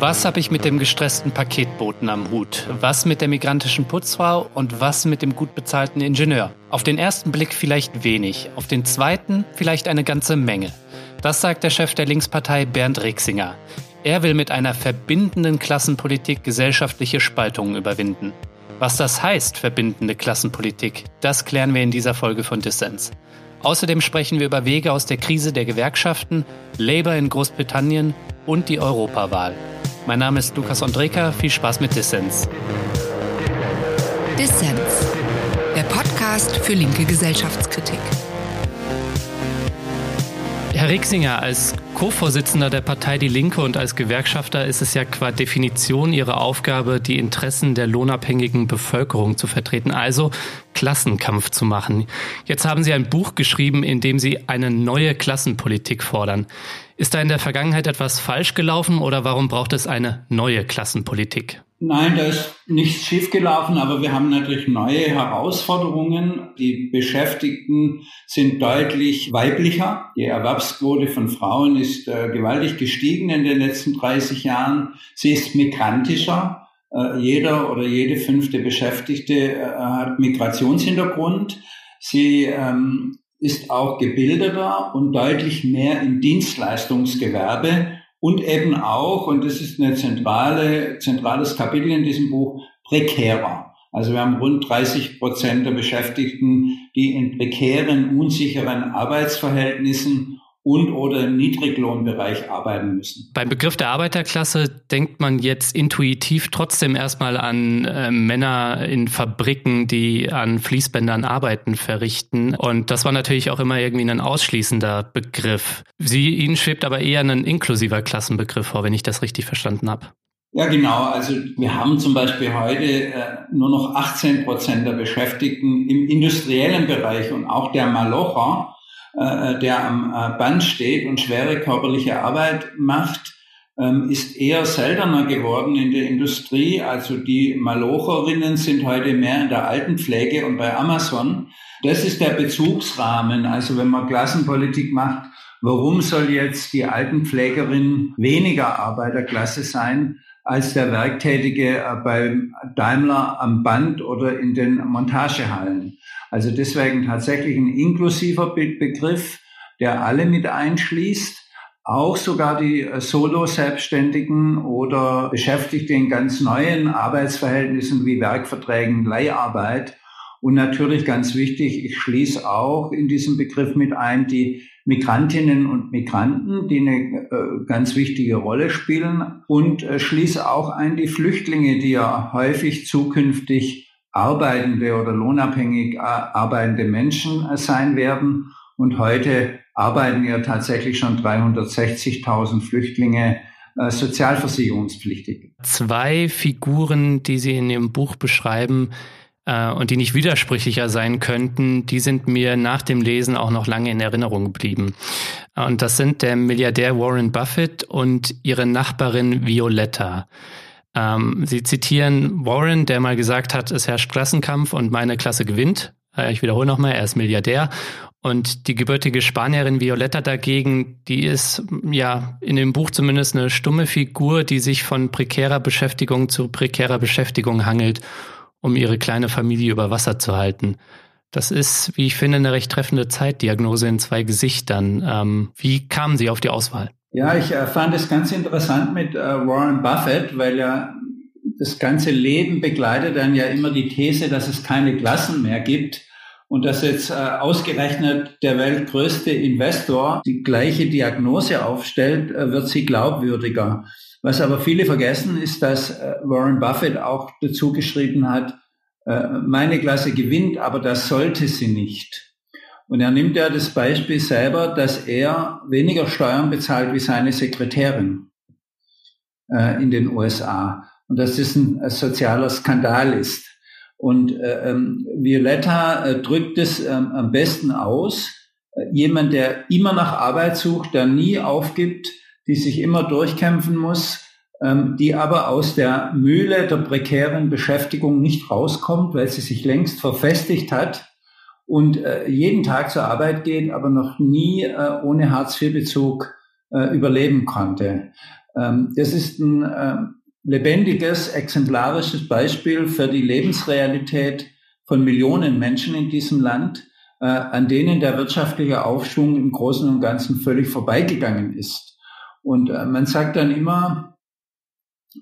Was habe ich mit dem gestressten Paketboten am Hut? Was mit der migrantischen Putzfrau und was mit dem gut bezahlten Ingenieur? Auf den ersten Blick vielleicht wenig, auf den zweiten vielleicht eine ganze Menge. Das sagt der Chef der Linkspartei Bernd Rixinger. Er will mit einer verbindenden Klassenpolitik gesellschaftliche Spaltungen überwinden. Was das heißt, verbindende Klassenpolitik, das klären wir in dieser Folge von Dissens. Außerdem sprechen wir über Wege aus der Krise der Gewerkschaften, Labour in Großbritannien und die Europawahl. Mein Name ist Lukas Andreka, viel Spaß mit Dissens. Dissens, der Podcast für linke Gesellschaftskritik. Herr Rixinger, als Co-Vorsitzender der Partei Die Linke und als Gewerkschafter ist es ja qua Definition Ihre Aufgabe, die Interessen der lohnabhängigen Bevölkerung zu vertreten, also Klassenkampf zu machen. Jetzt haben Sie ein Buch geschrieben, in dem Sie eine neue Klassenpolitik fordern. Ist da in der Vergangenheit etwas falsch gelaufen oder warum braucht es eine neue Klassenpolitik? Nein, da ist nichts schiefgelaufen, aber wir haben natürlich neue Herausforderungen. Die Beschäftigten sind deutlich weiblicher. Die Erwerbsquote von Frauen ist äh, gewaltig gestiegen in den letzten 30 Jahren. Sie ist migrantischer. Äh, jeder oder jede fünfte Beschäftigte äh, hat Migrationshintergrund. Sie ähm, ist auch gebildeter und deutlich mehr im Dienstleistungsgewerbe und eben auch, und das ist ein zentrale, zentrales Kapitel in diesem Buch, prekärer. Also wir haben rund 30 Prozent der Beschäftigten, die in prekären, unsicheren Arbeitsverhältnissen und oder im Niedriglohnbereich arbeiten müssen. Beim Begriff der Arbeiterklasse denkt man jetzt intuitiv trotzdem erstmal an äh, Männer in Fabriken, die an Fließbändern Arbeiten verrichten. Und das war natürlich auch immer irgendwie ein ausschließender Begriff. Sie, Ihnen schwebt aber eher ein inklusiver Klassenbegriff vor, wenn ich das richtig verstanden habe. Ja, genau. Also wir haben zum Beispiel heute äh, nur noch 18 Prozent der Beschäftigten im industriellen Bereich und auch der Malocher äh, der am äh, Band steht und schwere körperliche Arbeit macht, ähm, ist eher seltener geworden in der Industrie. Also die Malocherinnen sind heute mehr in der Altenpflege und bei Amazon. Das ist der Bezugsrahmen. Also wenn man Klassenpolitik macht, warum soll jetzt die Altenpflegerin weniger Arbeiterklasse sein? als der Werktätige äh, beim Daimler am Band oder in den Montagehallen. Also deswegen tatsächlich ein inklusiver Begriff, der alle mit einschließt, auch sogar die äh, Solo-Selbstständigen oder Beschäftigte in ganz neuen Arbeitsverhältnissen wie Werkverträgen, Leiharbeit. Und natürlich ganz wichtig, ich schließe auch in diesem Begriff mit ein die Migrantinnen und Migranten, die eine äh, ganz wichtige Rolle spielen und äh, schließe auch ein die Flüchtlinge, die ja häufig zukünftig arbeitende oder lohnabhängig äh, arbeitende Menschen äh, sein werden. Und heute arbeiten ja tatsächlich schon 360.000 Flüchtlinge äh, sozialversicherungspflichtig. Zwei Figuren, die Sie in Ihrem Buch beschreiben, und die nicht widersprüchlicher sein könnten, die sind mir nach dem Lesen auch noch lange in Erinnerung geblieben. Und das sind der Milliardär Warren Buffett und ihre Nachbarin Violetta. Ähm, sie zitieren Warren, der mal gesagt hat, es herrscht Klassenkampf und meine Klasse gewinnt. Äh, ich wiederhole nochmal, er ist Milliardär. Und die gebürtige Spanierin Violetta dagegen, die ist ja in dem Buch zumindest eine stumme Figur, die sich von prekärer Beschäftigung zu prekärer Beschäftigung hangelt um ihre kleine Familie über Wasser zu halten. Das ist, wie ich finde, eine recht treffende Zeitdiagnose in zwei Gesichtern. Ähm, wie kamen Sie auf die Auswahl? Ja, ich äh, fand es ganz interessant mit äh, Warren Buffett, weil ja das ganze Leben begleitet dann ja immer die These, dass es keine Klassen mehr gibt und dass jetzt äh, ausgerechnet der weltgrößte Investor die gleiche Diagnose aufstellt, äh, wird sie glaubwürdiger. Was aber viele vergessen, ist, dass äh, Warren Buffett auch dazu geschrieben hat, äh, meine Klasse gewinnt, aber das sollte sie nicht. Und er nimmt ja das Beispiel selber, dass er weniger Steuern bezahlt wie seine Sekretärin äh, in den USA. Und dass das ein sozialer Skandal ist. Und ähm, Violetta drückt es ähm, am besten aus. Jemand, der immer nach Arbeit sucht, der nie aufgibt, die sich immer durchkämpfen muss, ähm, die aber aus der Mühle der prekären Beschäftigung nicht rauskommt, weil sie sich längst verfestigt hat und äh, jeden Tag zur Arbeit geht, aber noch nie äh, ohne Hartz-IV-Bezug äh, überleben konnte. Ähm, das ist ein äh, lebendiges, exemplarisches Beispiel für die Lebensrealität von Millionen Menschen in diesem Land, äh, an denen der wirtschaftliche Aufschwung im Großen und Ganzen völlig vorbeigegangen ist. Und äh, man sagt dann immer,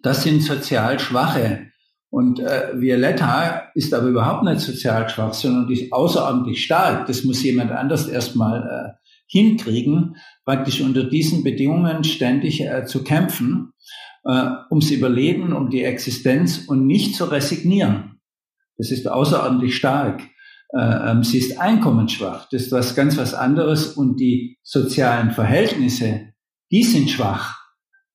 das sind sozial Schwache. Und äh, Violetta ist aber überhaupt nicht sozial schwach, sondern die ist außerordentlich stark. Das muss jemand anders erstmal äh, hinkriegen, praktisch unter diesen Bedingungen ständig äh, zu kämpfen, äh, ums Überleben, um die Existenz und nicht zu resignieren. Das ist außerordentlich stark. Äh, ähm, sie ist einkommensschwach. Das ist was ganz was anderes. Und die sozialen Verhältnisse, die sind schwach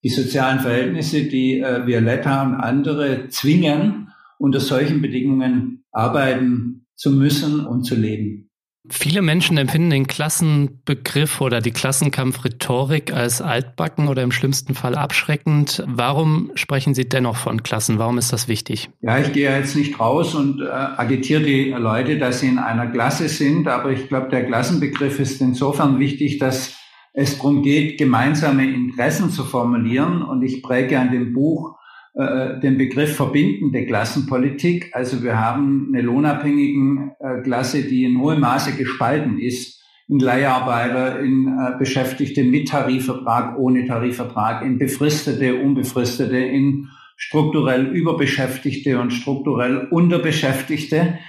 die sozialen Verhältnisse, die äh, Violetta und andere zwingen, unter solchen Bedingungen arbeiten zu müssen und zu leben. Viele Menschen empfinden den Klassenbegriff oder die Klassenkampfrhetorik als altbacken oder im schlimmsten Fall abschreckend. Warum sprechen Sie dennoch von Klassen? Warum ist das wichtig? Ja, ich gehe jetzt nicht raus und äh, agitiere die Leute, dass sie in einer Klasse sind, aber ich glaube, der Klassenbegriff ist insofern wichtig, dass es darum geht, gemeinsame Interessen zu formulieren. Und ich präge an dem Buch äh, den Begriff verbindende Klassenpolitik. Also wir haben eine lohnabhängigen äh, Klasse, die in hohem Maße gespalten ist. In Leiharbeiter, in äh, Beschäftigte mit Tarifvertrag, ohne Tarifvertrag, in Befristete, Unbefristete, in strukturell Überbeschäftigte und strukturell Unterbeschäftigte.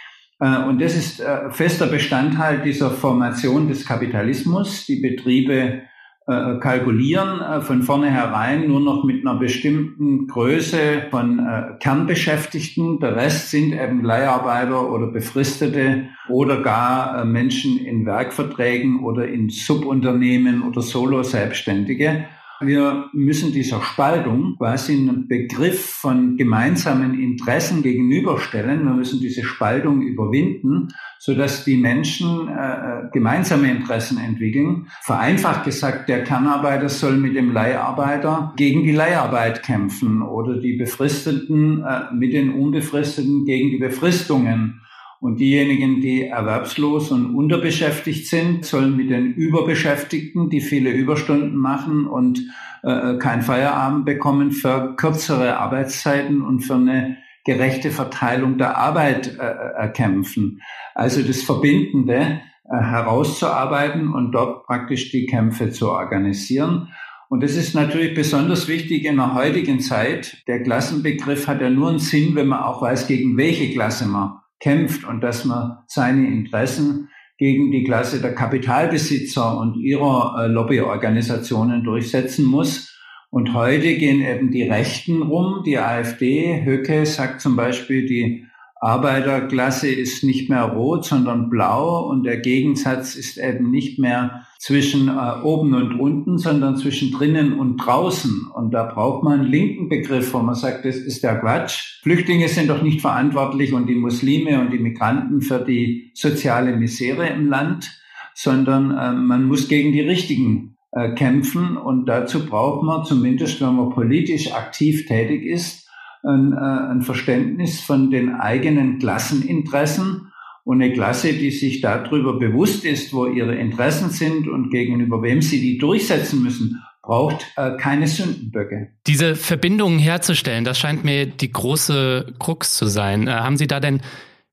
Äh, und das ist äh, fester Bestandteil dieser Formation des Kapitalismus. Die Betriebe äh, kalkulieren von vornherein nur noch mit einer bestimmten Größe von Kernbeschäftigten. Der Rest sind eben Leiharbeiter oder Befristete oder gar Menschen in Werkverträgen oder in Subunternehmen oder Solo-Selbstständige. Wir müssen dieser Spaltung quasi einen Begriff von gemeinsamen Interessen gegenüberstellen. Wir müssen diese Spaltung überwinden, so dass die Menschen äh, gemeinsame Interessen entwickeln. Vereinfacht gesagt, der Kernarbeiter soll mit dem Leiharbeiter gegen die Leiharbeit kämpfen oder die Befristeten äh, mit den Unbefristeten gegen die Befristungen. Und diejenigen, die erwerbslos und unterbeschäftigt sind, sollen mit den Überbeschäftigten, die viele Überstunden machen und äh, kein Feierabend bekommen, für kürzere Arbeitszeiten und für eine gerechte Verteilung der Arbeit äh, erkämpfen. Also das Verbindende äh, herauszuarbeiten und dort praktisch die Kämpfe zu organisieren. Und das ist natürlich besonders wichtig in der heutigen Zeit. Der Klassenbegriff hat ja nur einen Sinn, wenn man auch weiß, gegen welche Klasse man kämpft und dass man seine Interessen gegen die Klasse der Kapitalbesitzer und ihrer äh, Lobbyorganisationen durchsetzen muss. Und heute gehen eben die Rechten rum. Die AfD, Höcke sagt zum Beispiel, die Arbeiterklasse ist nicht mehr rot, sondern blau und der Gegensatz ist eben nicht mehr zwischen äh, oben und unten, sondern zwischen drinnen und draußen. Und da braucht man einen linken Begriff, wo man sagt, das ist der Quatsch. Flüchtlinge sind doch nicht verantwortlich und die Muslime und die Migranten für die soziale Misere im Land, sondern äh, man muss gegen die Richtigen äh, kämpfen und dazu braucht man zumindest, wenn man politisch aktiv tätig ist, ein, äh, ein Verständnis von den eigenen Klasseninteressen und eine Klasse, die sich darüber bewusst ist, wo ihre Interessen sind und gegenüber wem sie die durchsetzen müssen, braucht äh, keine Sündenböcke. Diese Verbindungen herzustellen, das scheint mir die große Krux zu sein. Äh, haben Sie da denn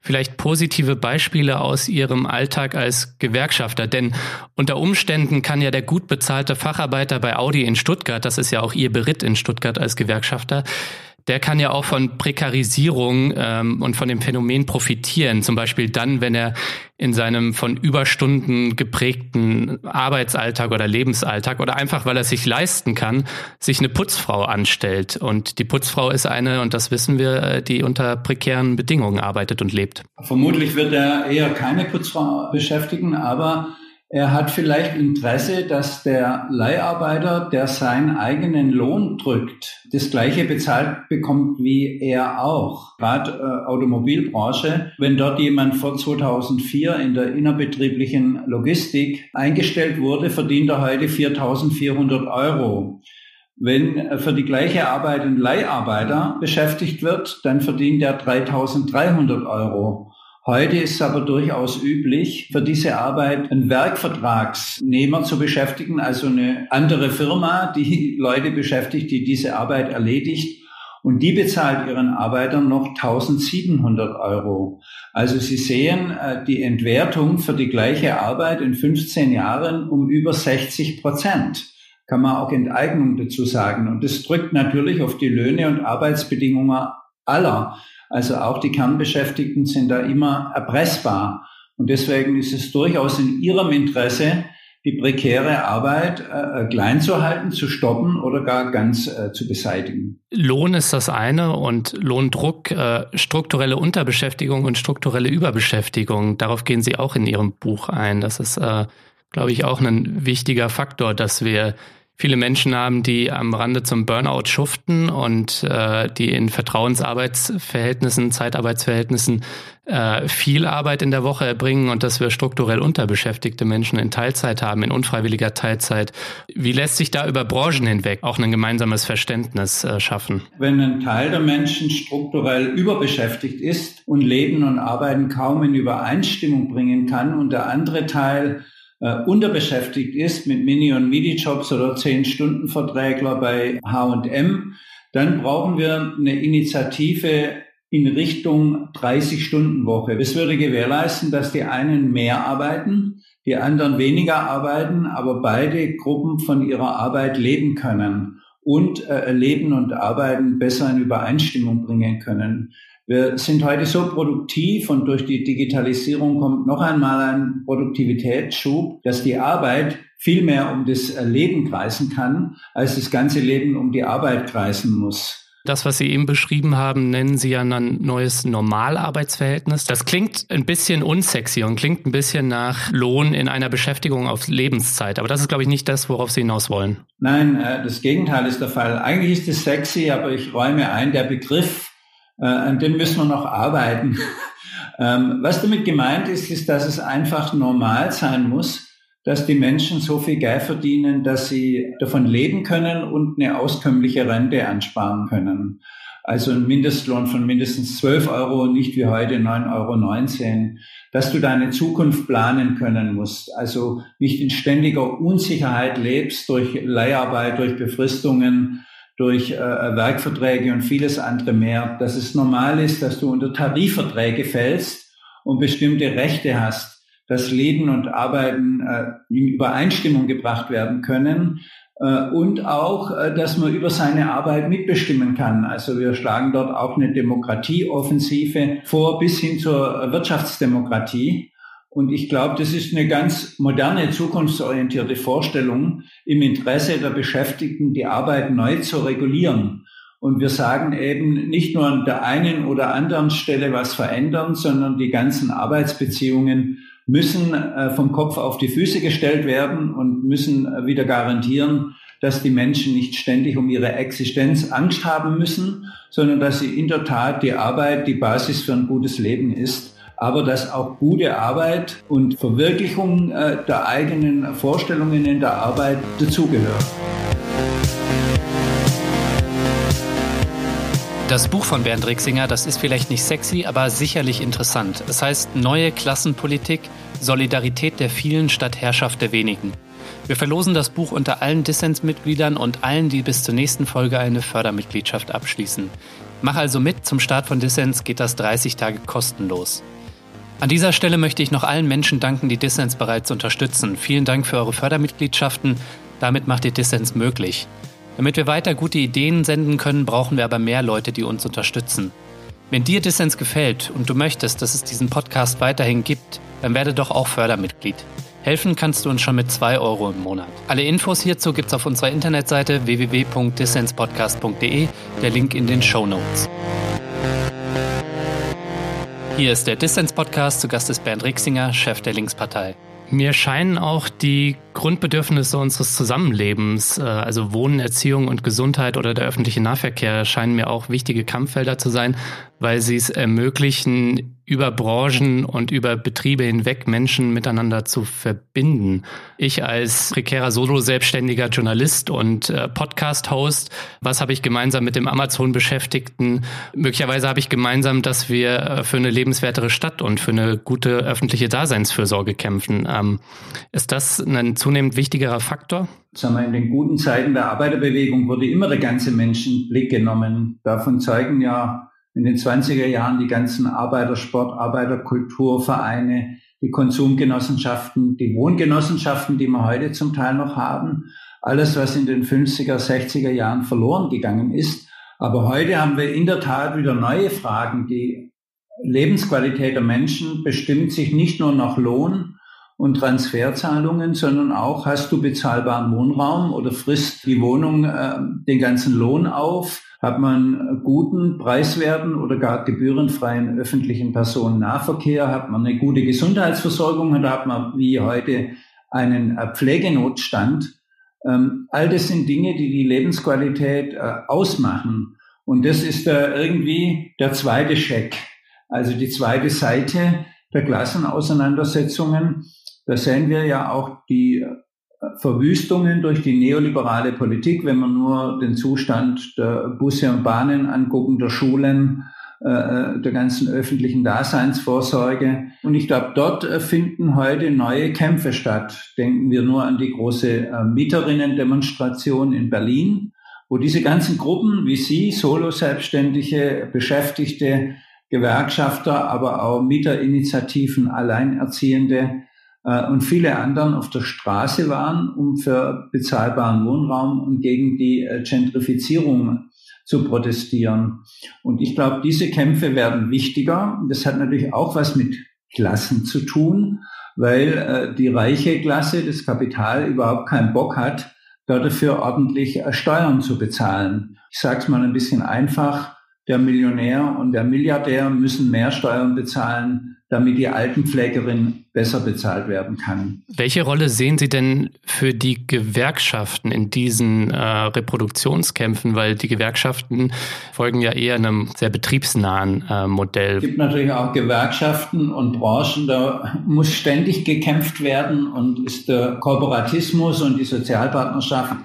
vielleicht positive Beispiele aus Ihrem Alltag als Gewerkschafter? Denn unter Umständen kann ja der gut bezahlte Facharbeiter bei Audi in Stuttgart, das ist ja auch Ihr Beritt in Stuttgart als Gewerkschafter, der kann ja auch von Prekarisierung ähm, und von dem Phänomen profitieren. Zum Beispiel dann, wenn er in seinem von Überstunden geprägten Arbeitsalltag oder Lebensalltag oder einfach, weil er sich leisten kann, sich eine Putzfrau anstellt. Und die Putzfrau ist eine, und das wissen wir, äh, die unter prekären Bedingungen arbeitet und lebt. Vermutlich wird er eher keine Putzfrau beschäftigen, aber er hat vielleicht Interesse, dass der Leiharbeiter, der seinen eigenen Lohn drückt, das gleiche bezahlt bekommt wie er auch. Gerade äh, Automobilbranche, wenn dort jemand vor 2004 in der innerbetrieblichen Logistik eingestellt wurde, verdient er heute 4.400 Euro. Wenn äh, für die gleiche Arbeit ein Leiharbeiter beschäftigt wird, dann verdient er 3.300 Euro. Heute ist es aber durchaus üblich, für diese Arbeit einen Werkvertragsnehmer zu beschäftigen, also eine andere Firma, die Leute beschäftigt, die diese Arbeit erledigt. Und die bezahlt ihren Arbeitern noch 1700 Euro. Also Sie sehen äh, die Entwertung für die gleiche Arbeit in 15 Jahren um über 60 Prozent. Kann man auch Enteignung dazu sagen. Und das drückt natürlich auf die Löhne und Arbeitsbedingungen aller. Also auch die Kernbeschäftigten sind da immer erpressbar. Und deswegen ist es durchaus in ihrem Interesse, die prekäre Arbeit äh, äh, klein zu halten, zu stoppen oder gar ganz äh, zu beseitigen. Lohn ist das eine und Lohndruck, äh, strukturelle Unterbeschäftigung und strukturelle Überbeschäftigung, darauf gehen Sie auch in Ihrem Buch ein. Das ist, äh, glaube ich, auch ein wichtiger Faktor, dass wir viele Menschen haben, die am Rande zum Burnout schuften und äh, die in Vertrauensarbeitsverhältnissen, Zeitarbeitsverhältnissen äh, viel Arbeit in der Woche erbringen und dass wir strukturell unterbeschäftigte Menschen in Teilzeit haben, in unfreiwilliger Teilzeit. Wie lässt sich da über Branchen hinweg auch ein gemeinsames Verständnis äh, schaffen? Wenn ein Teil der Menschen strukturell überbeschäftigt ist und Leben und Arbeiten kaum in Übereinstimmung bringen kann und der andere Teil äh, unterbeschäftigt ist mit Mini- und Midi-Jobs oder 10-Stunden-Verträgler bei H&M, dann brauchen wir eine Initiative in Richtung 30-Stunden-Woche. Das würde gewährleisten, dass die einen mehr arbeiten, die anderen weniger arbeiten, aber beide Gruppen von ihrer Arbeit leben können und äh, Leben und Arbeiten besser in Übereinstimmung bringen können. Wir sind heute so produktiv und durch die Digitalisierung kommt noch einmal ein Produktivitätsschub, dass die Arbeit viel mehr um das Leben kreisen kann, als das ganze Leben um die Arbeit kreisen muss. Das, was Sie eben beschrieben haben, nennen Sie ja ein neues Normalarbeitsverhältnis. Das klingt ein bisschen unsexy und klingt ein bisschen nach Lohn in einer Beschäftigung auf Lebenszeit. Aber das ist, glaube ich, nicht das, worauf Sie hinaus wollen. Nein, äh, das Gegenteil ist der Fall. Eigentlich ist es sexy, aber ich räume ein, der Begriff äh, an dem müssen wir noch arbeiten. ähm, was damit gemeint ist, ist, dass es einfach normal sein muss, dass die Menschen so viel Geld verdienen, dass sie davon leben können und eine auskömmliche Rente ansparen können. Also ein Mindestlohn von mindestens 12 Euro, nicht wie heute 9,19 Euro. Dass du deine Zukunft planen können musst. Also nicht in ständiger Unsicherheit lebst durch Leiharbeit, durch Befristungen, durch äh, Werkverträge und vieles andere mehr, dass es normal ist, dass du unter Tarifverträge fällst und bestimmte Rechte hast, dass Leben und Arbeiten äh, in Übereinstimmung gebracht werden können äh, und auch, äh, dass man über seine Arbeit mitbestimmen kann. Also wir schlagen dort auch eine Demokratieoffensive vor bis hin zur Wirtschaftsdemokratie. Und ich glaube, das ist eine ganz moderne, zukunftsorientierte Vorstellung im Interesse der Beschäftigten, die Arbeit neu zu regulieren. Und wir sagen eben nicht nur an der einen oder anderen Stelle was verändern, sondern die ganzen Arbeitsbeziehungen müssen äh, vom Kopf auf die Füße gestellt werden und müssen äh, wieder garantieren, dass die Menschen nicht ständig um ihre Existenz Angst haben müssen, sondern dass sie in der Tat die Arbeit die Basis für ein gutes Leben ist aber dass auch gute Arbeit und Verwirklichung äh, der eigenen Vorstellungen in der Arbeit dazugehört. Das Buch von Bernd Rixinger, das ist vielleicht nicht sexy, aber sicherlich interessant. Es heißt Neue Klassenpolitik, Solidarität der vielen statt Herrschaft der wenigen. Wir verlosen das Buch unter allen Dissensmitgliedern und allen, die bis zur nächsten Folge eine Fördermitgliedschaft abschließen. Mach also mit, zum Start von Dissens geht das 30 Tage kostenlos. An dieser Stelle möchte ich noch allen Menschen danken, die Dissens bereits unterstützen. Vielen Dank für eure Fördermitgliedschaften. Damit macht ihr Dissens möglich. Damit wir weiter gute Ideen senden können, brauchen wir aber mehr Leute, die uns unterstützen. Wenn dir Dissens gefällt und du möchtest, dass es diesen Podcast weiterhin gibt, dann werde doch auch Fördermitglied. Helfen kannst du uns schon mit 2 Euro im Monat. Alle Infos hierzu gibt's auf unserer Internetseite www.dissenspodcast.de, der Link in den Show Notes. Hier ist der Distance-Podcast. Zu Gast ist Bernd Rixinger, Chef der Linkspartei. Mir scheinen auch die Grundbedürfnisse unseres Zusammenlebens, äh, also Wohnen, Erziehung und Gesundheit oder der öffentliche Nahverkehr, scheinen mir auch wichtige Kampffelder zu sein. Weil sie es ermöglichen, über Branchen und über Betriebe hinweg Menschen miteinander zu verbinden. Ich als prekärer Solo-selbstständiger Journalist und äh, Podcast-Host, was habe ich gemeinsam mit dem Amazon-Beschäftigten? Möglicherweise habe ich gemeinsam, dass wir äh, für eine lebenswertere Stadt und für eine gute öffentliche Daseinsfürsorge kämpfen. Ähm, ist das ein zunehmend wichtigerer Faktor? Sagen wir, in den guten Zeiten der Arbeiterbewegung wurde immer der ganze Menschenblick genommen. Davon zeigen ja in den 20er Jahren die ganzen Arbeitersport, Arbeiterkulturvereine, die Konsumgenossenschaften, die Wohngenossenschaften, die wir heute zum Teil noch haben. Alles, was in den 50er, 60er Jahren verloren gegangen ist. Aber heute haben wir in der Tat wieder neue Fragen. Die Lebensqualität der Menschen bestimmt sich nicht nur nach Lohn und Transferzahlungen, sondern auch hast du bezahlbaren Wohnraum oder frisst die Wohnung äh, den ganzen Lohn auf hat man guten, preiswerten oder gar gebührenfreien öffentlichen Personennahverkehr? Hat man eine gute Gesundheitsversorgung? Oder hat man wie heute einen äh, Pflegenotstand? Ähm, all das sind Dinge, die die Lebensqualität äh, ausmachen. Und das ist äh, irgendwie der zweite Scheck, also die zweite Seite der Klassenauseinandersetzungen. Da sehen wir ja auch die Verwüstungen durch die neoliberale Politik, wenn man nur den Zustand der Busse und Bahnen angucken, der Schulen, äh, der ganzen öffentlichen Daseinsvorsorge. Und ich glaube, dort äh, finden heute neue Kämpfe statt. Denken wir nur an die große äh, Mieterinnen-Demonstration in Berlin, wo diese ganzen Gruppen wie Sie, Solo-Selbstständige, Beschäftigte, Gewerkschafter, aber auch Mieterinitiativen, Alleinerziehende äh, und viele anderen auf der Straße waren, um für bezahlbaren Wohnraum und gegen die äh, Gentrifizierung zu protestieren. Und ich glaube, diese Kämpfe werden wichtiger. Das hat natürlich auch was mit Klassen zu tun, weil äh, die reiche Klasse, das Kapital überhaupt keinen Bock hat, dafür ordentlich äh, Steuern zu bezahlen. Ich sage es mal ein bisschen einfach. Der Millionär und der Milliardär müssen mehr Steuern bezahlen damit die Altenpflegerin besser bezahlt werden kann. Welche Rolle sehen Sie denn für die Gewerkschaften in diesen äh, Reproduktionskämpfen? Weil die Gewerkschaften folgen ja eher einem sehr betriebsnahen äh, Modell. Es gibt natürlich auch Gewerkschaften und Branchen, da muss ständig gekämpft werden und ist der Kooperatismus und die Sozialpartnerschaft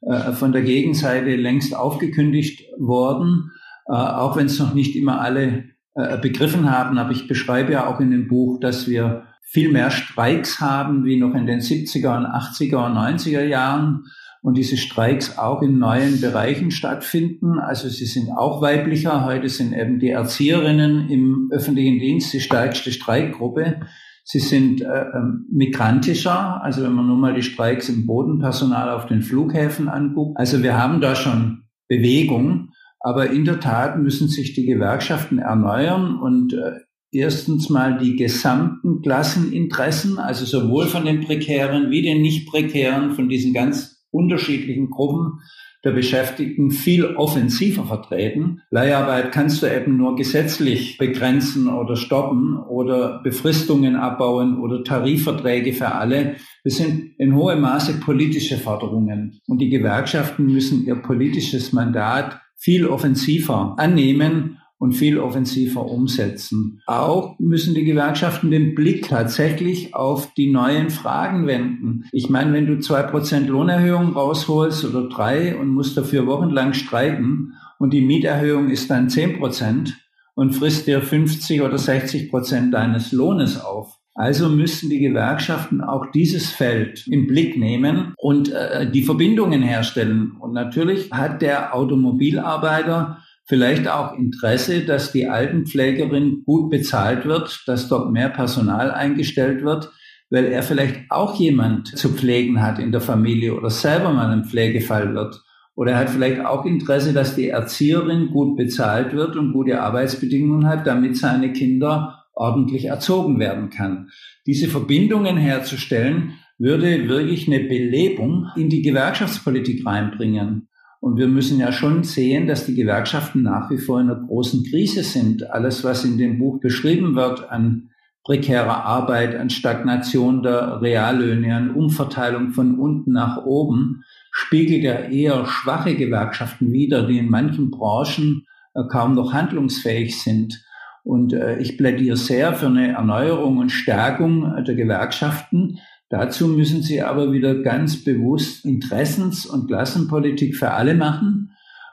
äh, von der Gegenseite längst aufgekündigt worden, äh, auch wenn es noch nicht immer alle äh, begriffen haben. Aber ich beschreibe ja auch in dem Buch, dass wir viel mehr Streiks haben wie noch in den 70er und 80er und 90er Jahren und diese Streiks auch in neuen Bereichen stattfinden. Also sie sind auch weiblicher. Heute sind eben die Erzieherinnen im öffentlichen Dienst die stärkste Streikgruppe. Sie sind äh, ähm, migrantischer, also wenn man nur mal die Streiks im Bodenpersonal auf den Flughäfen anguckt. Also wir haben da schon Bewegung. Aber in der Tat müssen sich die Gewerkschaften erneuern und äh, erstens mal die gesamten Klasseninteressen, also sowohl von den prekären wie den nicht prekären, von diesen ganz unterschiedlichen Gruppen der Beschäftigten viel offensiver vertreten. Leiharbeit kannst du eben nur gesetzlich begrenzen oder stoppen oder Befristungen abbauen oder Tarifverträge für alle. Das sind in hohem Maße politische Forderungen. Und die Gewerkschaften müssen ihr politisches Mandat viel offensiver annehmen und viel offensiver umsetzen. Auch müssen die Gewerkschaften den Blick tatsächlich auf die neuen Fragen wenden. Ich meine, wenn du zwei Prozent Lohnerhöhung rausholst oder drei und musst dafür wochenlang streiken und die Mieterhöhung ist dann zehn Prozent und frisst dir 50 oder 60 Prozent deines Lohnes auf, also müssen die Gewerkschaften auch dieses Feld im Blick nehmen und äh, die Verbindungen herstellen. Und natürlich hat der Automobilarbeiter vielleicht auch Interesse, dass die Altenpflegerin gut bezahlt wird, dass dort mehr Personal eingestellt wird, weil er vielleicht auch jemand zu pflegen hat in der Familie oder selber mal ein Pflegefall wird. Oder er hat vielleicht auch Interesse, dass die Erzieherin gut bezahlt wird und gute Arbeitsbedingungen hat, damit seine Kinder ordentlich erzogen werden kann. Diese Verbindungen herzustellen, würde wirklich eine Belebung in die Gewerkschaftspolitik reinbringen. Und wir müssen ja schon sehen, dass die Gewerkschaften nach wie vor in einer großen Krise sind. Alles, was in dem Buch beschrieben wird an prekärer Arbeit, an Stagnation der Reallöhne, an Umverteilung von unten nach oben, spiegelt ja eher schwache Gewerkschaften wider, die in manchen Branchen äh, kaum noch handlungsfähig sind. Und äh, ich plädiere sehr für eine Erneuerung und Stärkung der Gewerkschaften. Dazu müssen sie aber wieder ganz bewusst Interessens- und Klassenpolitik für alle machen.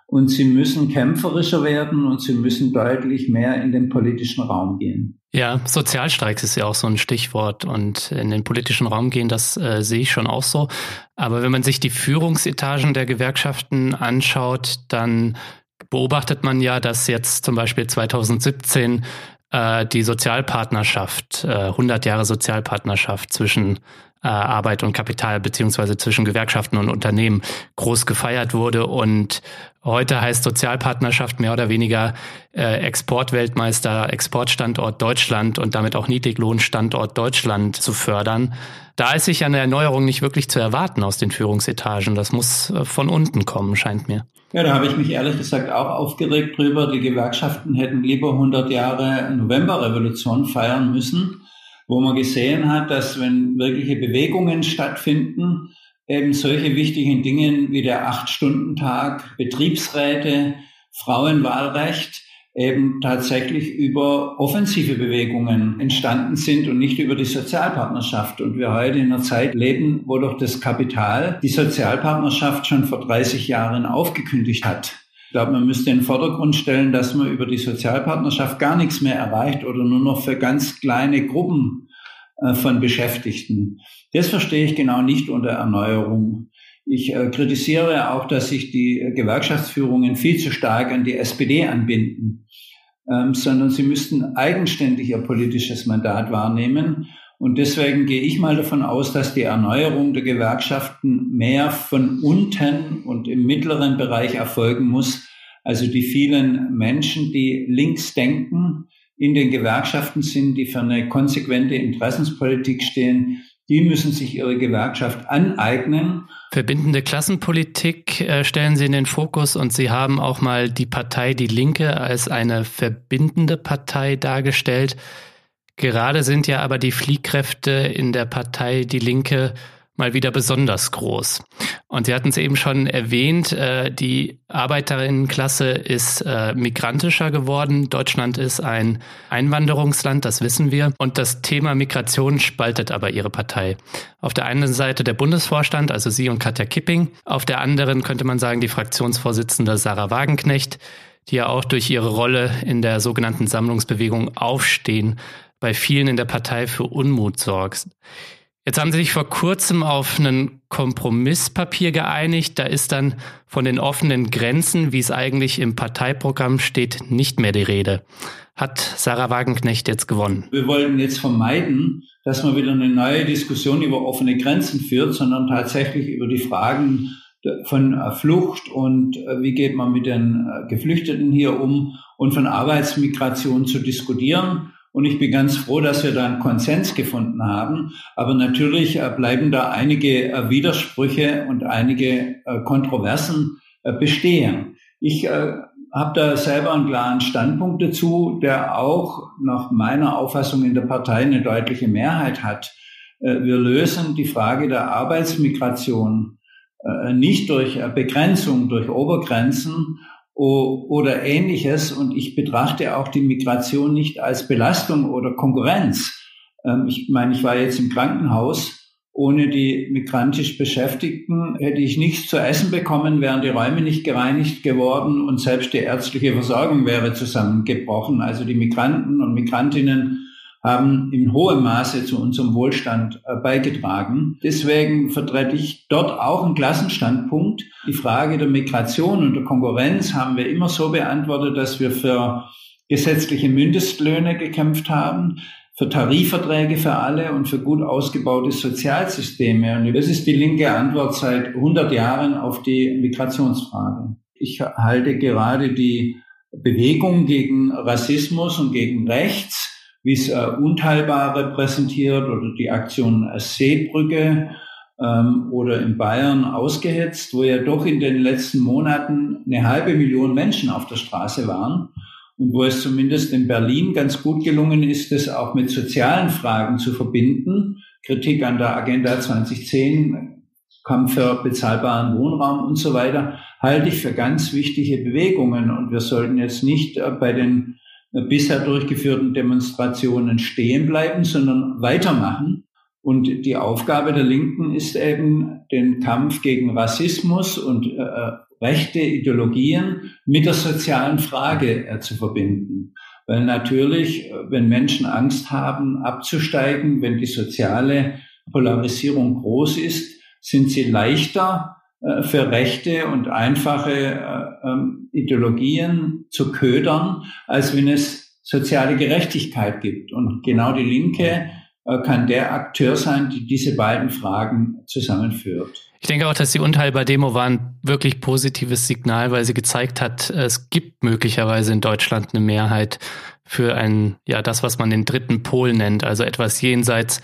Und sie müssen kämpferischer werden und sie müssen deutlich mehr in den politischen Raum gehen. Ja, Sozialstreiks ist ja auch so ein Stichwort und in den politischen Raum gehen, das äh, sehe ich schon auch so. Aber wenn man sich die Führungsetagen der Gewerkschaften anschaut, dann beobachtet man ja, dass jetzt zum Beispiel 2017 äh, die Sozialpartnerschaft, äh, 100 Jahre Sozialpartnerschaft zwischen äh, Arbeit und Kapital beziehungsweise zwischen Gewerkschaften und Unternehmen groß gefeiert wurde. Und heute heißt Sozialpartnerschaft mehr oder weniger äh, Exportweltmeister, Exportstandort Deutschland und damit auch Niedriglohnstandort Deutschland zu fördern. Da ist sich eine Erneuerung nicht wirklich zu erwarten aus den Führungsetagen. Das muss äh, von unten kommen, scheint mir. Ja, da habe ich mich ehrlich gesagt auch aufgeregt drüber. Die Gewerkschaften hätten lieber 100 Jahre Novemberrevolution feiern müssen wo man gesehen hat, dass wenn wirkliche Bewegungen stattfinden, eben solche wichtigen Dinge wie der Acht-Stunden-Tag, Betriebsräte, Frauenwahlrecht eben tatsächlich über offensive Bewegungen entstanden sind und nicht über die Sozialpartnerschaft. Und wir heute in einer Zeit leben, wo doch das Kapital die Sozialpartnerschaft schon vor 30 Jahren aufgekündigt hat. Ich glaube, man müsste in den Vordergrund stellen, dass man über die Sozialpartnerschaft gar nichts mehr erreicht oder nur noch für ganz kleine Gruppen äh, von Beschäftigten. Das verstehe ich genau nicht unter Erneuerung. Ich äh, kritisiere auch, dass sich die Gewerkschaftsführungen viel zu stark an die SPD anbinden, ähm, sondern sie müssten eigenständig ihr politisches Mandat wahrnehmen. Und deswegen gehe ich mal davon aus, dass die Erneuerung der Gewerkschaften mehr von unten und im mittleren Bereich erfolgen muss. Also die vielen Menschen, die links denken, in den Gewerkschaften sind, die für eine konsequente Interessenspolitik stehen, die müssen sich ihre Gewerkschaft aneignen. Verbindende Klassenpolitik äh, stellen Sie in den Fokus und Sie haben auch mal die Partei Die Linke als eine verbindende Partei dargestellt. Gerade sind ja aber die Fliehkräfte in der Partei Die Linke mal wieder besonders groß. Und Sie hatten es eben schon erwähnt, äh, die Arbeiterinnenklasse ist äh, migrantischer geworden. Deutschland ist ein Einwanderungsland, das wissen wir. Und das Thema Migration spaltet aber Ihre Partei. Auf der einen Seite der Bundesvorstand, also Sie und Katja Kipping. Auf der anderen könnte man sagen, die Fraktionsvorsitzende Sarah Wagenknecht, die ja auch durch ihre Rolle in der sogenannten Sammlungsbewegung Aufstehen bei vielen in der Partei für Unmut sorgt. Jetzt haben Sie sich vor kurzem auf ein Kompromisspapier geeinigt. Da ist dann von den offenen Grenzen, wie es eigentlich im Parteiprogramm steht, nicht mehr die Rede. Hat Sarah Wagenknecht jetzt gewonnen? Wir wollten jetzt vermeiden, dass man wieder eine neue Diskussion über offene Grenzen führt, sondern tatsächlich über die Fragen von Flucht und äh, wie geht man mit den äh, Geflüchteten hier um und von Arbeitsmigration zu diskutieren. Und ich bin ganz froh, dass wir da einen Konsens gefunden haben. Aber natürlich äh, bleiben da einige äh, Widersprüche und einige äh, Kontroversen bestehen. Ich habe da selber einen klaren Standpunkt dazu, der auch nach meiner Auffassung in der Partei eine deutliche Mehrheit hat. Wir lösen die Frage der Arbeitsmigration nicht durch Begrenzung, durch Obergrenzen oder ähnliches. Und ich betrachte auch die Migration nicht als Belastung oder Konkurrenz. Ähm, ich meine, ich war jetzt im Krankenhaus. Ohne die migrantisch Beschäftigten hätte ich nichts zu essen bekommen, wären die Räume nicht gereinigt geworden und selbst die ärztliche Versorgung wäre zusammengebrochen. Also die Migranten und Migrantinnen haben in hohem Maße zu unserem Wohlstand äh, beigetragen. Deswegen vertrete ich dort auch einen Klassenstandpunkt. Die Frage der Migration und der Konkurrenz haben wir immer so beantwortet, dass wir für gesetzliche Mindestlöhne gekämpft haben, für Tarifverträge für alle und für gut ausgebaute Sozialsysteme. Und das ist die linke Antwort seit 100 Jahren auf die Migrationsfrage. Ich halte gerade die Bewegung gegen Rassismus und gegen Rechts wie es äh, Unteilbare präsentiert oder die Aktion Seebrücke ähm, oder in Bayern ausgehetzt, wo ja doch in den letzten Monaten eine halbe Million Menschen auf der Straße waren und wo es zumindest in Berlin ganz gut gelungen ist, das auch mit sozialen Fragen zu verbinden. Kritik an der Agenda 2010 Kampf für bezahlbaren Wohnraum und so weiter, halte ich für ganz wichtige Bewegungen. Und wir sollten jetzt nicht äh, bei den bisher durchgeführten Demonstrationen stehen bleiben, sondern weitermachen. Und die Aufgabe der Linken ist eben, den Kampf gegen Rassismus und äh, äh rechte Ideologien mit der sozialen Frage äh, zu verbinden. Weil natürlich, wenn Menschen Angst haben, abzusteigen, wenn die soziale Polarisierung groß ist, sind sie leichter äh, für rechte und einfache äh, ähm, Ideologien zu ködern, als wenn es soziale Gerechtigkeit gibt. Und genau die Linke äh, kann der Akteur sein, die diese beiden Fragen zusammenführt. Ich denke auch, dass die Unteilbar-Demo war ein wirklich positives Signal, weil sie gezeigt hat, es gibt möglicherweise in Deutschland eine Mehrheit für ein, ja, das, was man den dritten Pol nennt, also etwas jenseits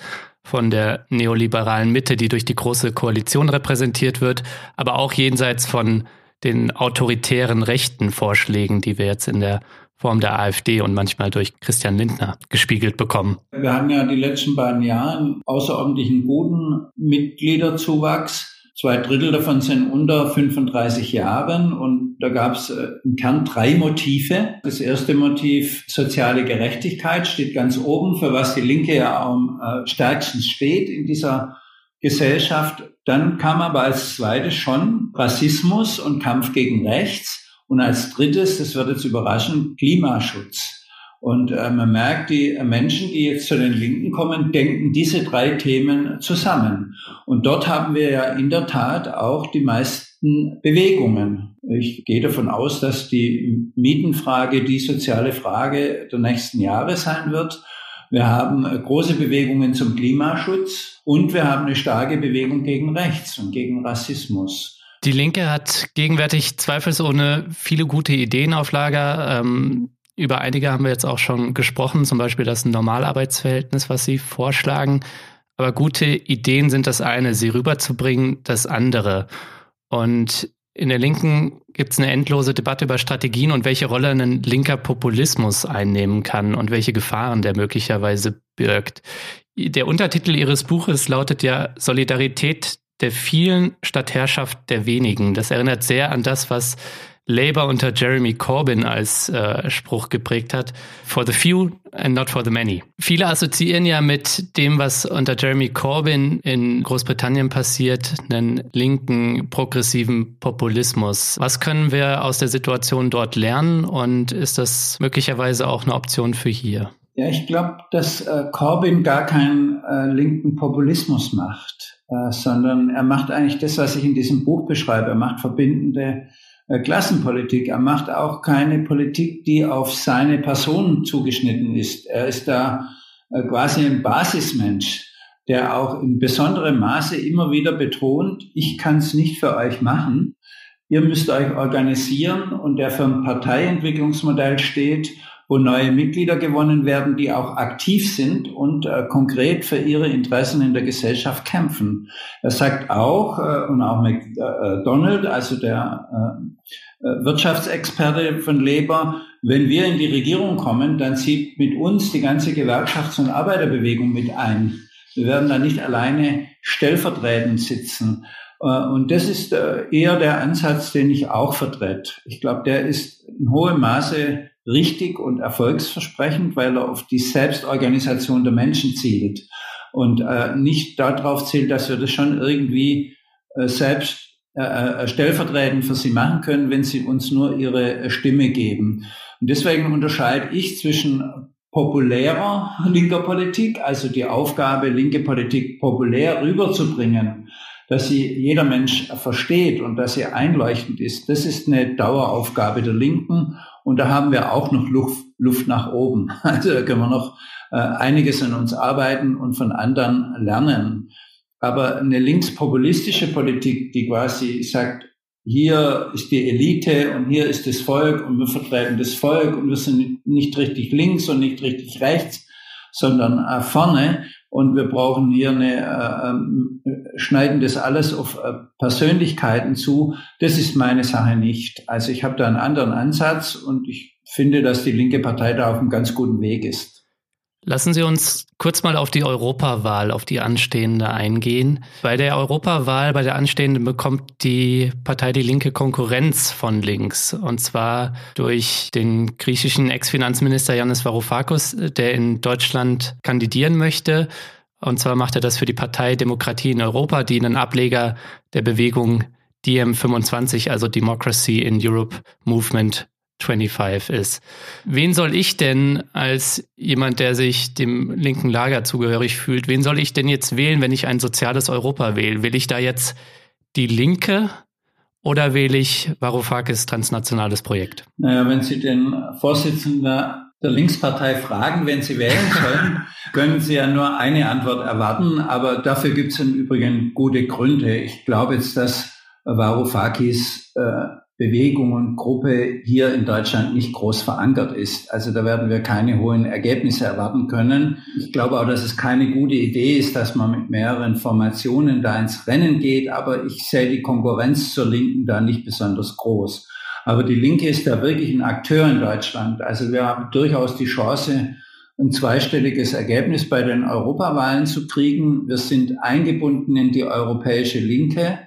von der neoliberalen Mitte, die durch die Große Koalition repräsentiert wird, aber auch jenseits von den autoritären rechten Vorschlägen, die wir jetzt in der Form der AfD und manchmal durch Christian Lindner gespiegelt bekommen. Wir haben ja die letzten beiden Jahre einen außerordentlichen guten Mitgliederzuwachs. Zwei Drittel davon sind unter 35 Jahren und da gab es äh, im Kern drei Motive. Das erste Motiv soziale Gerechtigkeit steht ganz oben, für was die Linke ja am äh, stärksten steht in dieser Gesellschaft. Dann kam aber als zweites schon Rassismus und Kampf gegen Rechts und als drittes, das wird jetzt überraschen, Klimaschutz. Und äh, man merkt, die Menschen, die jetzt zu den Linken kommen, denken diese drei Themen zusammen. Und dort haben wir ja in der Tat auch die meisten Bewegungen. Ich gehe davon aus, dass die Mietenfrage die soziale Frage der nächsten Jahre sein wird. Wir haben große Bewegungen zum Klimaschutz und wir haben eine starke Bewegung gegen Rechts und gegen Rassismus. Die Linke hat gegenwärtig zweifelsohne viele gute Ideen auf Lager. Ähm, über einige haben wir jetzt auch schon gesprochen, zum Beispiel das Normalarbeitsverhältnis, was Sie vorschlagen. Aber gute Ideen sind das eine, sie rüberzubringen, das andere. Und in der Linken gibt es eine endlose Debatte über Strategien und welche Rolle ein linker Populismus einnehmen kann und welche Gefahren der möglicherweise birgt. Der Untertitel Ihres Buches lautet ja Solidarität der vielen statt Herrschaft der wenigen. Das erinnert sehr an das, was Labour unter Jeremy Corbyn als äh, Spruch geprägt hat. For the few and not for the many. Viele assoziieren ja mit dem, was unter Jeremy Corbyn in Großbritannien passiert, einen linken, progressiven Populismus. Was können wir aus der Situation dort lernen und ist das möglicherweise auch eine Option für hier? Ja, ich glaube, dass äh, Corbyn gar keinen äh, linken Populismus macht, äh, sondern er macht eigentlich das, was ich in diesem Buch beschreibe. Er macht verbindende Klassenpolitik. Er macht auch keine Politik, die auf seine Person zugeschnitten ist. Er ist da äh, quasi ein Basismensch, der auch in besonderem Maße immer wieder betont, ich kann es nicht für euch machen. Ihr müsst euch organisieren und der für ein Parteientwicklungsmodell steht wo neue Mitglieder gewonnen werden, die auch aktiv sind und äh, konkret für ihre Interessen in der Gesellschaft kämpfen. Er sagt auch, äh, und auch McDonald, äh, also der äh, äh, Wirtschaftsexperte von Labour, wenn wir in die Regierung kommen, dann zieht mit uns die ganze Gewerkschafts- und Arbeiterbewegung mit ein. Wir werden da nicht alleine stellvertretend sitzen. Äh, und das ist eher der Ansatz, den ich auch vertrete. Ich glaube, der ist in hohem Maße richtig und erfolgsversprechend, weil er auf die Selbstorganisation der Menschen zielt und äh, nicht darauf zielt, dass wir das schon irgendwie äh, selbst äh, äh, stellvertretend für sie machen können, wenn sie uns nur ihre äh, Stimme geben. Und deswegen unterscheide ich zwischen populärer linker Politik, also die Aufgabe, linke Politik populär rüberzubringen, dass sie jeder Mensch versteht und dass sie einleuchtend ist. Das ist eine Daueraufgabe der Linken und da haben wir auch noch Luft, Luft nach oben. Also da können wir noch äh, einiges an uns arbeiten und von anderen lernen. Aber eine linkspopulistische Politik, die quasi sagt, hier ist die Elite und hier ist das Volk und wir vertreten das Volk und wir sind nicht richtig links und nicht richtig rechts, sondern äh, vorne und wir brauchen hier eine, äh, ähm, schneiden das alles auf äh, Persönlichkeiten zu. Das ist meine Sache nicht. Also ich habe da einen anderen Ansatz und ich finde, dass die linke Partei da auf einem ganz guten Weg ist. Lassen Sie uns kurz mal auf die Europawahl, auf die anstehende eingehen. Bei der Europawahl, bei der anstehenden bekommt die Partei Die Linke Konkurrenz von links. Und zwar durch den griechischen Ex-Finanzminister Yannis Varoufakis, der in Deutschland kandidieren möchte. Und zwar macht er das für die Partei Demokratie in Europa, die einen Ableger der Bewegung DM25, also Democracy in Europe Movement 25 ist. Wen soll ich denn als jemand, der sich dem linken Lager zugehörig fühlt, wen soll ich denn jetzt wählen, wenn ich ein soziales Europa wähle? Will ich da jetzt die Linke oder wähle ich Varoufakis transnationales Projekt? Naja, wenn Sie den Vorsitzenden der Linkspartei fragen, wenn Sie wählen können, können Sie ja nur eine Antwort erwarten. Aber dafür gibt es im Übrigen gute Gründe. Ich glaube jetzt, dass Varoufakis äh, Bewegung und Gruppe hier in Deutschland nicht groß verankert ist. Also da werden wir keine hohen Ergebnisse erwarten können. Ich glaube auch, dass es keine gute Idee ist, dass man mit mehreren Formationen da ins Rennen geht. Aber ich sehe die Konkurrenz zur Linken da nicht besonders groß. Aber die Linke ist da wirklich ein Akteur in Deutschland. Also wir haben durchaus die Chance, ein zweistelliges Ergebnis bei den Europawahlen zu kriegen. Wir sind eingebunden in die europäische Linke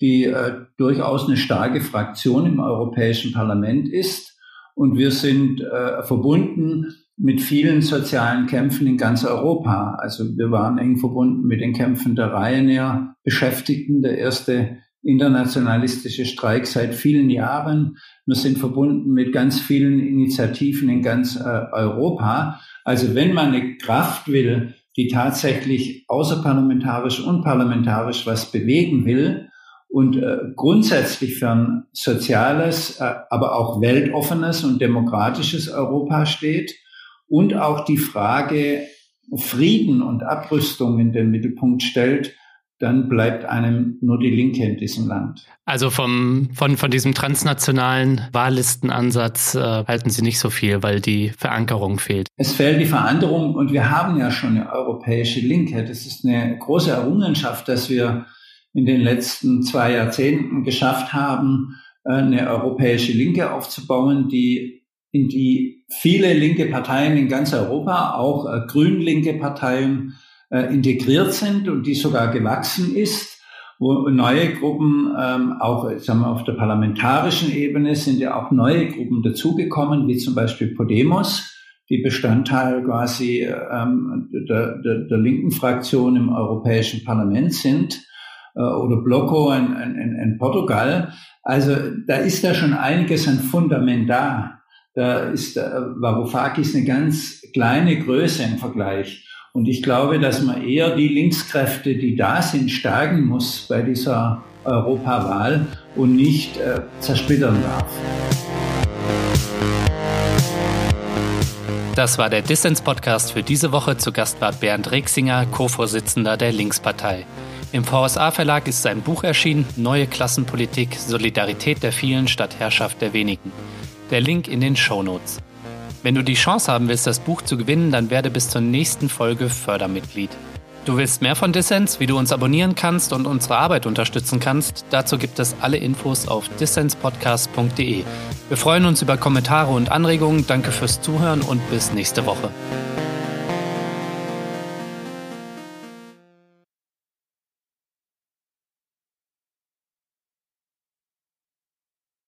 die äh, durchaus eine starke Fraktion im Europäischen Parlament ist. Und wir sind äh, verbunden mit vielen sozialen Kämpfen in ganz Europa. Also wir waren eng verbunden mit den Kämpfen der Ryanair-Beschäftigten, der erste internationalistische Streik seit vielen Jahren. Wir sind verbunden mit ganz vielen Initiativen in ganz äh, Europa. Also wenn man eine Kraft will, die tatsächlich außerparlamentarisch und parlamentarisch was bewegen will, und äh, grundsätzlich für ein soziales, äh, aber auch weltoffenes und demokratisches Europa steht und auch die Frage Frieden und Abrüstung in den Mittelpunkt stellt, dann bleibt einem nur die Linke in diesem Land. Also vom, von, von diesem transnationalen Wahllistenansatz äh, halten Sie nicht so viel, weil die Verankerung fehlt. Es fehlt die Verankerung und wir haben ja schon eine europäische Linke. Das ist eine große Errungenschaft, dass wir in den letzten zwei Jahrzehnten geschafft haben, äh, eine europäische Linke aufzubauen, die in die viele linke Parteien in ganz Europa, auch äh, grün-linke Parteien, äh, integriert sind und die sogar gewachsen ist, wo neue Gruppen, ähm, auch sagen wir, auf der parlamentarischen Ebene sind ja auch neue Gruppen dazugekommen, wie zum Beispiel Podemos, die Bestandteil quasi ähm, der, der, der linken Fraktion im Europäischen Parlament sind. äh, oder Bloco in, in, in Portugal. Also da ist da schon einiges an Fundament da. Da ist äh, Varoufakis eine ganz kleine Größe im Vergleich. Und ich glaube, dass man eher die Linkskräfte, die da sind, stärken muss bei dieser Europawahl und nicht äh, zersplittern darf. Das war der Dissens-Podcast für diese Woche. Zu Gast war Bernd Rexinger, Co-Vorsitzender der Linkspartei. Im VSA Verlag ist sein Buch erschienen, Neue Klassenpolitik, Solidarität der vielen statt Herrschaft der wenigen. Der Link in den Show Notes. Wenn du die Chance haben willst, das Buch zu gewinnen, dann werde bis zur nächsten Folge Fördermitglied. Du willst mehr von Dissens, wie du uns abonnieren kannst und unsere Arbeit unterstützen kannst? Dazu gibt es alle Infos auf dissenspodcast.de. Wir freuen uns über Kommentare und Anregungen. Danke fürs Zuhören und bis nächste Woche.